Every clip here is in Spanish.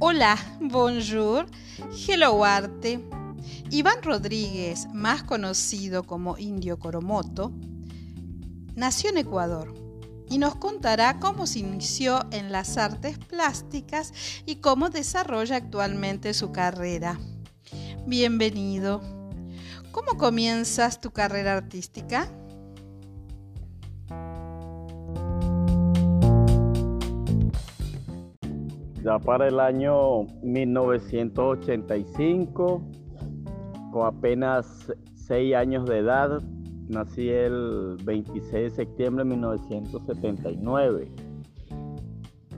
Hola, bonjour, hello arte. Iván Rodríguez, más conocido como Indio Coromoto, nació en Ecuador y nos contará cómo se inició en las artes plásticas y cómo desarrolla actualmente su carrera. Bienvenido. ¿Cómo comienzas tu carrera artística? Para el año 1985, con apenas 6 años de edad, nací el 26 de septiembre de 1979.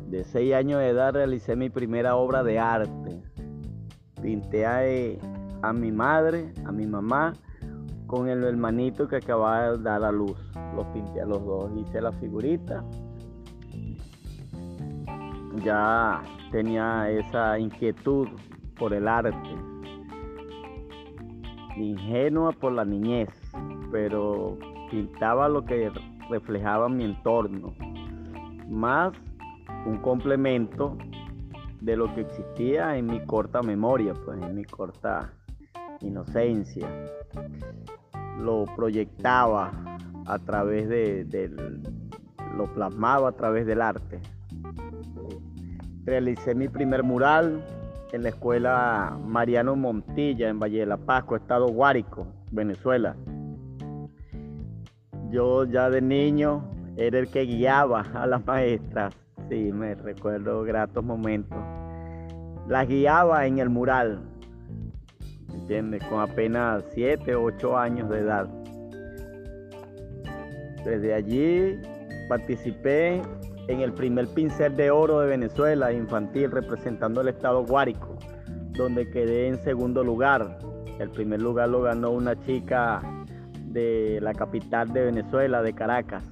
De 6 años de edad realicé mi primera obra de arte. Pinté a, a mi madre, a mi mamá, con el hermanito que acababa de dar a luz. Los pinté a los dos, hice la figurita. Ya tenía esa inquietud por el arte, ingenua por la niñez, pero pintaba lo que reflejaba mi entorno, más un complemento de lo que existía en mi corta memoria, pues en mi corta inocencia. Lo proyectaba a través de, lo plasmaba a través del arte realicé mi primer mural en la escuela Mariano Montilla en Valle de la Pascua, Estado Guárico, Venezuela. Yo ya de niño era el que guiaba a las maestras. Sí, me recuerdo gratos momentos. Las guiaba en el mural, ¿entiendes? Con apenas 7 o 8 años de edad. Desde allí participé en el primer pincel de oro de Venezuela infantil representando el estado Guárico, donde quedé en segundo lugar. El primer lugar lo ganó una chica de la capital de Venezuela, de Caracas.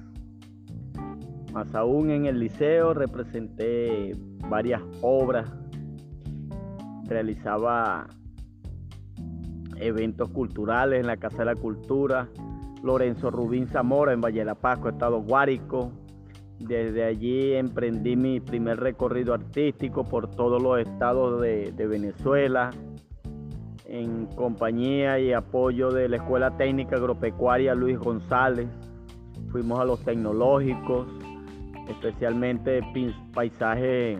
Más aún en el liceo representé varias obras, realizaba eventos culturales en la Casa de la Cultura, Lorenzo Rubín Zamora en Valle de la Pascua, Estado Guárico, desde allí emprendí mi primer recorrido artístico por todos los estados de, Venezuela, en compañía y apoyo de la Escuela Técnica Agropecuaria Luis González. Fuimos a los tecnológicos, especialmente paisajes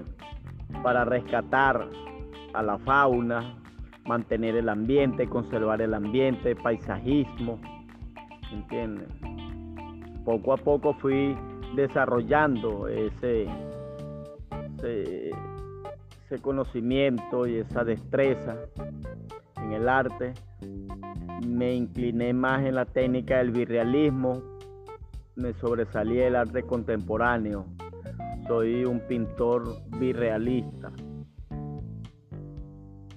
para rescatar a la fauna, mantener el ambiente, conservar el ambiente, paisajismo, ¿entienden? Poco a poco fui desarrollando ese, ese, conocimiento y esa destreza en el arte. Me incliné más en la técnica del virrealismo, me sobresalí el arte contemporáneo. Soy un pintor virrealista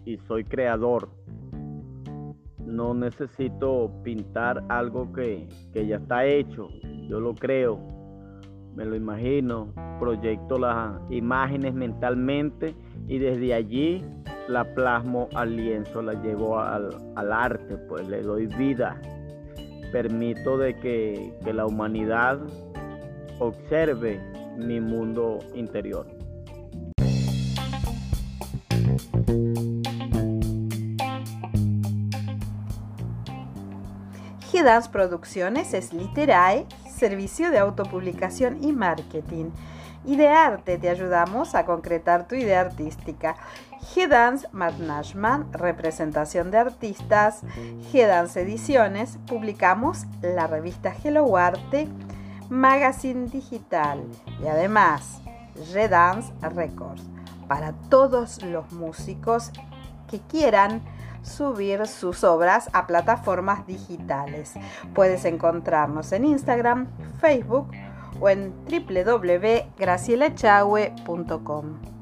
y soy creador. No necesito pintar algo que, que ya está hecho, yo lo creo me lo imagino, proyecto las imágenes mentalmente y desde allí la plasmo al lienzo, la llevo al, arte, pues le doy vida. Permito de que, que la humanidad observe mi mundo interior. G-Dance Producciones es Literae servicio de autopublicación y marketing. Y de arte te ayudamos a concretar tu idea artística. G-Dance Management, representación de artistas. G-Dance Ediciones, publicamos la revista Hello Arte, magazine digital y además G-Dance Records para todos los músicos que quieran subir sus obras a plataformas digitales. Puedes encontrarnos en Instagram, Facebook o en www.gracielachahue.com.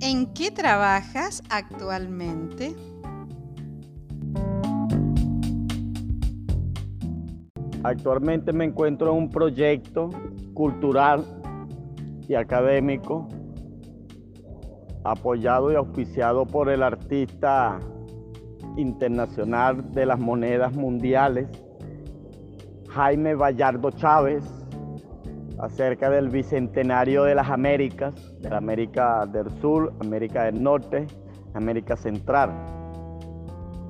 ¿En qué trabajas actualmente? Actualmente me encuentro en un proyecto cultural y académico apoyado y auspiciado por el artista internacional de las monedas mundiales, Jaime Vallardo Chávez, acerca del bicentenario de las Américas, de América del Sur, América del Norte, América Central.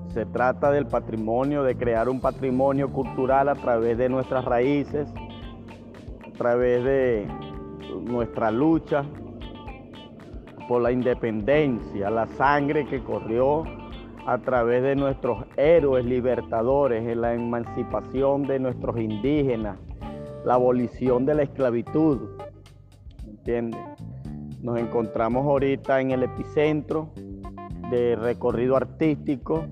Se trata del patrimonio, de crear un patrimonio cultural a través de nuestras raíces, a través de nuestra lucha por la independencia, la sangre que corrió a través de nuestros héroes libertadores en la emancipación de nuestros indígenas, la abolición de la esclavitud. ¿Entiendes? Nos encontramos ahorita en el epicentro de recorrido artístico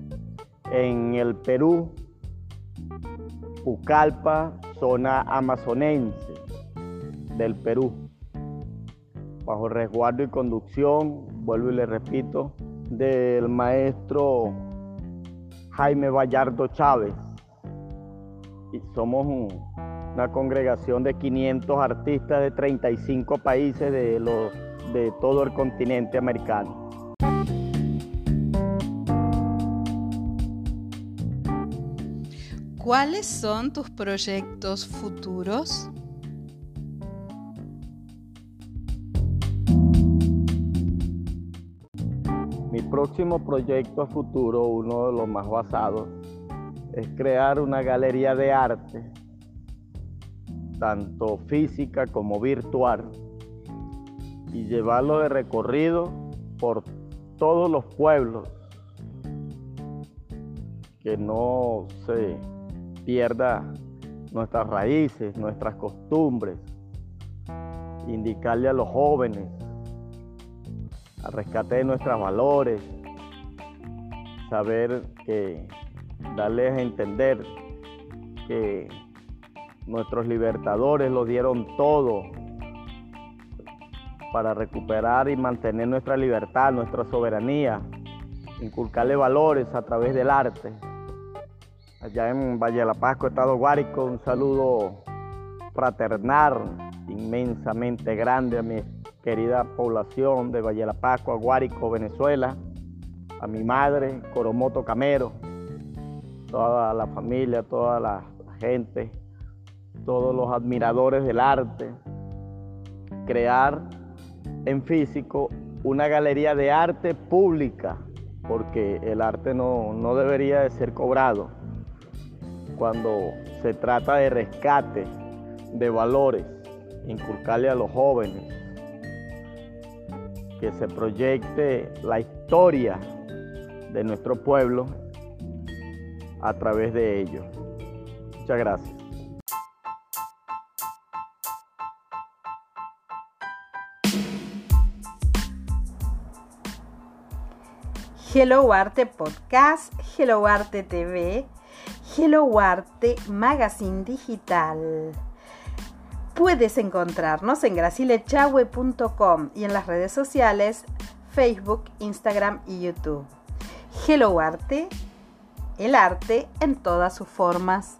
en el Perú, Pucallpa, zona amazonense del Perú, bajo resguardo y conducción, vuelvo y le repito, del maestro Jaime Vallardo Chávez. Y somos una congregación de 500 artistas de 35 países de, los, de todo el continente americano. ¿Cuáles son tus proyectos futuros? Próximo proyecto a futuro, uno de los más basados, es crear una galería de arte, tanto física como virtual, y llevarlo de recorrido por todos los pueblos, que no se pierda nuestras raíces, nuestras costumbres, indicarle a los jóvenes rescate de nuestros valores, saber que darles a entender que nuestros libertadores lo dieron todo para recuperar y mantener nuestra libertad, nuestra soberanía, inculcarle valores a través del arte allá en Valle de la Pascua, Estado Guárico. Un saludo fraternal, inmensamente grande a mi querida población de Valle de Venezuela, a mi madre, Coromoto Camero, toda la familia, toda la gente, todos los admiradores del arte, crear en físico una galería de arte pública, porque el arte no, no debería de ser cobrado. Cuando se trata de rescate de valores, inculcarle a los jóvenes, que se proyecte la historia de nuestro pueblo a través de ellos. Muchas gracias. Hello Arte Podcast, Hello Arte TV Hello Arte Magazine Digital. Puedes encontrarnos en gracilechahue.com y en las redes sociales Facebook, Instagram y YouTube. Hello Arte, el arte en todas sus formas.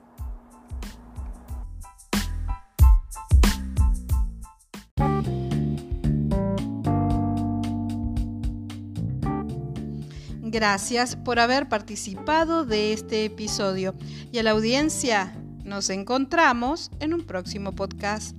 Gracias por haber participado de este episodio y a la audiencia nos encontramos en un próximo podcast.